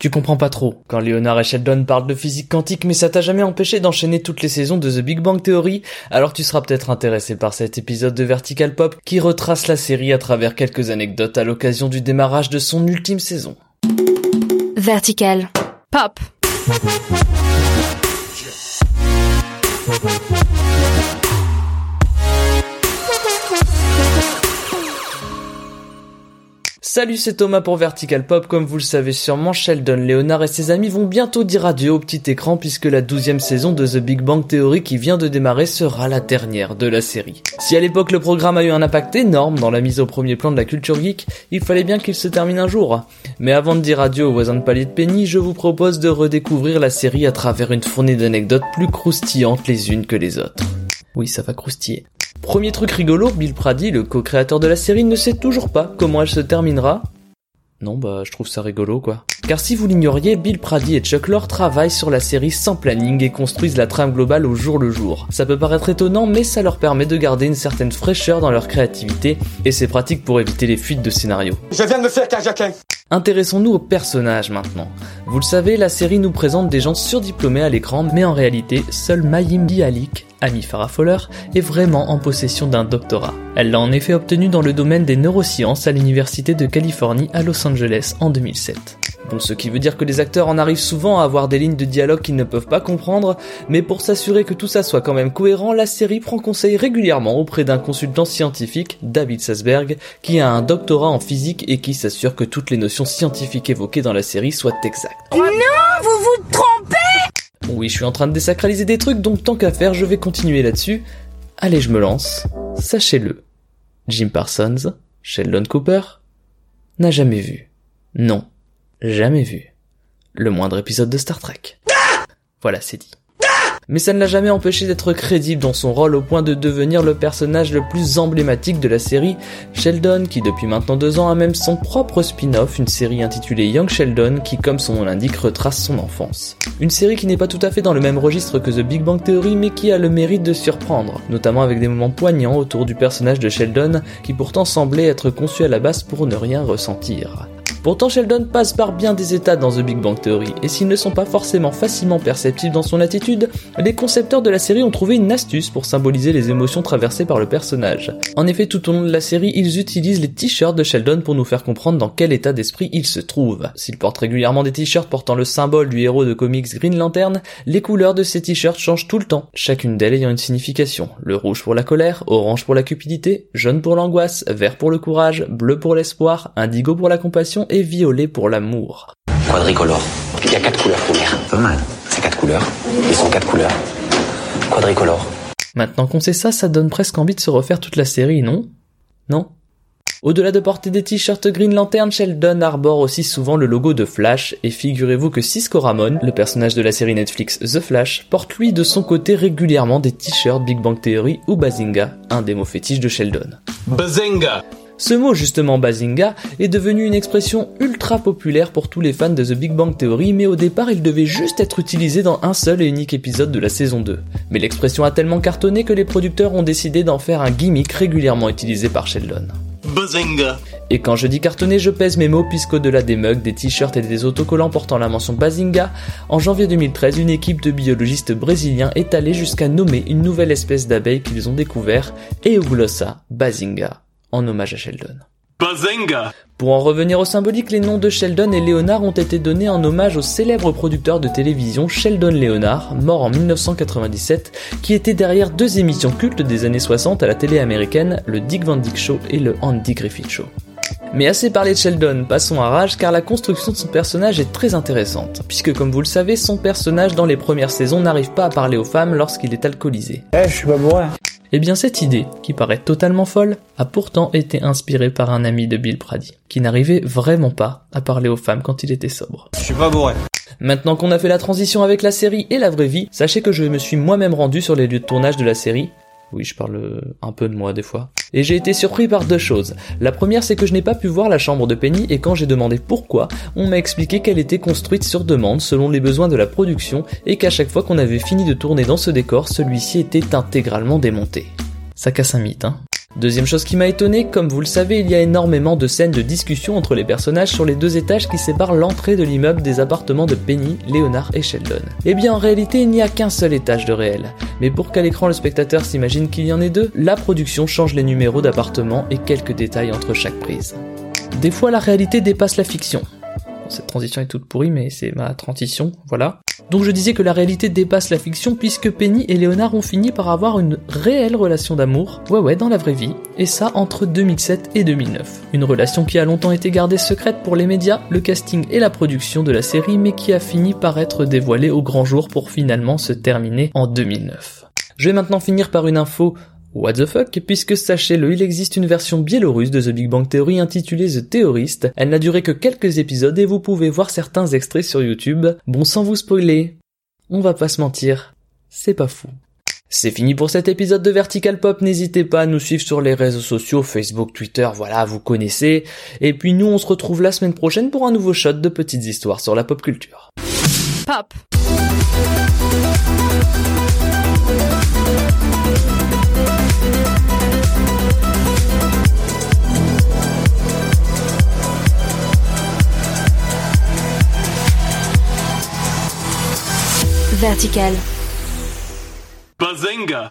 Tu comprends pas trop. Quand Leonard et Sheldon parlent de physique quantique, mais ça t'a jamais empêché d'enchaîner toutes les saisons de The Big Bang Theory, alors tu seras peut-être intéressé par cet épisode de Vertical Pop qui retrace la série à travers quelques anecdotes à l'occasion du démarrage de son ultime saison. Vertical Pop. Salut, c'est Thomas pour Vertical Pop. Comme vous le savez sûrement, Sheldon, Leonard et ses amis vont bientôt dire adieu au petit écran puisque la douzième saison de The Big Bang Theory qui vient de démarrer sera la dernière de la série. Si à l'époque le programme a eu un impact énorme dans la mise au premier plan de la culture geek, il fallait bien qu'il se termine un jour. Mais avant de dire adieu aux voisins de palier de Penny, je vous propose de redécouvrir la série à travers une fournée d'anecdotes plus croustillantes les unes que les autres. Oui, ça va croustiller. Premier truc rigolo, Bill Prady, le co-créateur de la série, ne sait toujours pas comment elle se terminera. Non, bah, je trouve ça rigolo, quoi. Car si vous l'ignoriez, Bill Prady et Chuck Lorre travaillent sur la série sans planning et construisent la trame globale au jour le jour. Ça peut paraître étonnant, mais ça leur permet de garder une certaine fraîcheur dans leur créativité, et c'est pratique pour éviter les fuites de scénario. Je viens de me faire Jacquin. Intéressons-nous aux personnages maintenant. Vous le savez, la série nous présente des gens surdiplômés à l'écran, mais en réalité, seul Mayim Bialik, Amy Farrah Fowler, est vraiment en possession d'un doctorat. Elle l'a en effet obtenu dans le domaine des neurosciences à l'Université de Californie à Los Angeles en 2007. Bon, ce qui veut dire que les acteurs en arrivent souvent à avoir des lignes de dialogue qu'ils ne peuvent pas comprendre, mais pour s'assurer que tout ça soit quand même cohérent, la série prend conseil régulièrement auprès d'un consultant scientifique, David Sasberg, qui a un doctorat en physique et qui s'assure que toutes les notions scientifiques évoquées dans la série soient exactes. Non, vous vous trompez Oui, je suis en train de désacraliser des trucs, donc tant qu'à faire, je vais continuer là-dessus. Allez, je me lance. Sachez-le. Jim Parsons, Sheldon Cooper, n'a jamais vu. Non, jamais vu. Le moindre épisode de Star Trek. Voilà, c'est dit. Mais ça ne l'a jamais empêché d'être crédible dans son rôle au point de devenir le personnage le plus emblématique de la série, Sheldon, qui depuis maintenant deux ans a même son propre spin-off, une série intitulée Young Sheldon, qui comme son nom l'indique retrace son enfance. Une série qui n'est pas tout à fait dans le même registre que The Big Bang Theory, mais qui a le mérite de surprendre, notamment avec des moments poignants autour du personnage de Sheldon, qui pourtant semblait être conçu à la base pour ne rien ressentir. Pourtant, Sheldon passe par bien des états dans The Big Bang Theory, et s'ils ne sont pas forcément facilement perceptibles dans son attitude, les concepteurs de la série ont trouvé une astuce pour symboliser les émotions traversées par le personnage. En effet, tout au long de la série, ils utilisent les t-shirts de Sheldon pour nous faire comprendre dans quel état d'esprit il se trouve. S'il porte régulièrement des t-shirts portant le symbole du héros de comics Green Lantern, les couleurs de ces t-shirts changent tout le temps, chacune d'elles ayant une signification. Le rouge pour la colère, orange pour la cupidité, jaune pour l'angoisse, vert pour le courage, bleu pour l'espoir, indigo pour la compassion et violet pour l'amour. Quadricolore. Il y a quatre couleurs primaires. Pas mal. C'est quatre couleurs. Ils sont quatre couleurs. Quadricolore. Maintenant qu'on sait ça, ça donne presque envie de se refaire toute la série, non? Non? Au-delà de porter des t-shirts Green Lantern, Sheldon arbore aussi souvent le logo de Flash, et figurez-vous que Cisco Ramon, le personnage de la série Netflix The Flash, porte lui de son côté régulièrement des t-shirts Big Bang Theory ou Bazinga, un des mots fétiches de Sheldon. Bazinga. Ce mot justement Bazinga est devenu une expression ultra populaire pour tous les fans de The Big Bang Theory, mais au départ il devait juste être utilisé dans un seul et unique épisode de la saison 2. Mais l'expression a tellement cartonné que les producteurs ont décidé d'en faire un gimmick régulièrement utilisé par Sheldon. Bazinga. Et quand je dis cartonné, je pèse mes mots puisqu'au-delà des mugs, des t-shirts et des autocollants portant la mention Bazinga, en janvier 2013, une équipe de biologistes brésiliens est allée jusqu'à nommer une nouvelle espèce d'abeille qu'ils ont découvert, Euglossa bazinga, en hommage à Sheldon. Bazinga. Pour en revenir au symbolique, les noms de Sheldon et Leonard ont été donnés en hommage au célèbre producteur de télévision Sheldon Leonard, mort en 1997, qui était derrière deux émissions cultes des années 60 à la télé américaine, le Dick Van Dyke Show et le Andy Griffith Show. Mais assez parlé de Sheldon, passons à Raj car la construction de son personnage est très intéressante, puisque comme vous le savez, son personnage dans les premières saisons n'arrive pas à parler aux femmes lorsqu'il est alcoolisé. Eh, je suis pas bourré. Eh bien cette idée, qui paraît totalement folle, a pourtant été inspirée par un ami de Bill Prady, qui n'arrivait vraiment pas à parler aux femmes quand il était sobre. Je suis pas bourré. Maintenant qu'on a fait la transition avec la série et la vraie vie, sachez que je me suis moi-même rendu sur les lieux de tournage de la série. Oui, je parle euh, un peu de moi des fois. Et j'ai été surpris par deux choses. La première, c'est que je n'ai pas pu voir la chambre de Penny et quand j'ai demandé pourquoi, on m'a expliqué qu'elle était construite sur demande selon les besoins de la production et qu'à chaque fois qu'on avait fini de tourner dans ce décor, celui-ci était intégralement démonté. Ça casse un mythe, hein. Deuxième chose qui m'a étonné, comme vous le savez, il y a énormément de scènes de discussion entre les personnages sur les deux étages qui séparent l'entrée de l'immeuble des appartements de Penny, Léonard et Sheldon. Eh bien en réalité il n'y a qu'un seul étage de réel. Mais pour qu'à l'écran le spectateur s'imagine qu'il y en ait deux, la production change les numéros d'appartements et quelques détails entre chaque prise. Des fois la réalité dépasse la fiction. Cette transition est toute pourrie, mais c'est ma transition, voilà. Donc je disais que la réalité dépasse la fiction puisque Penny et Léonard ont fini par avoir une réelle relation d'amour, ouais ouais, dans la vraie vie, et ça entre 2007 et 2009. Une relation qui a longtemps été gardée secrète pour les médias, le casting et la production de la série, mais qui a fini par être dévoilée au grand jour pour finalement se terminer en 2009. Je vais maintenant finir par une info What the fuck? Puisque sachez-le, il existe une version biélorusse de The Big Bang Theory intitulée The Theorist. Elle n'a duré que quelques épisodes et vous pouvez voir certains extraits sur YouTube. Bon, sans vous spoiler, on va pas se mentir, c'est pas fou. C'est fini pour cet épisode de Vertical Pop, n'hésitez pas à nous suivre sur les réseaux sociaux, Facebook, Twitter, voilà, vous connaissez. Et puis nous, on se retrouve la semaine prochaine pour un nouveau shot de petites histoires sur la pop culture. Pop. Vertical. Bazinga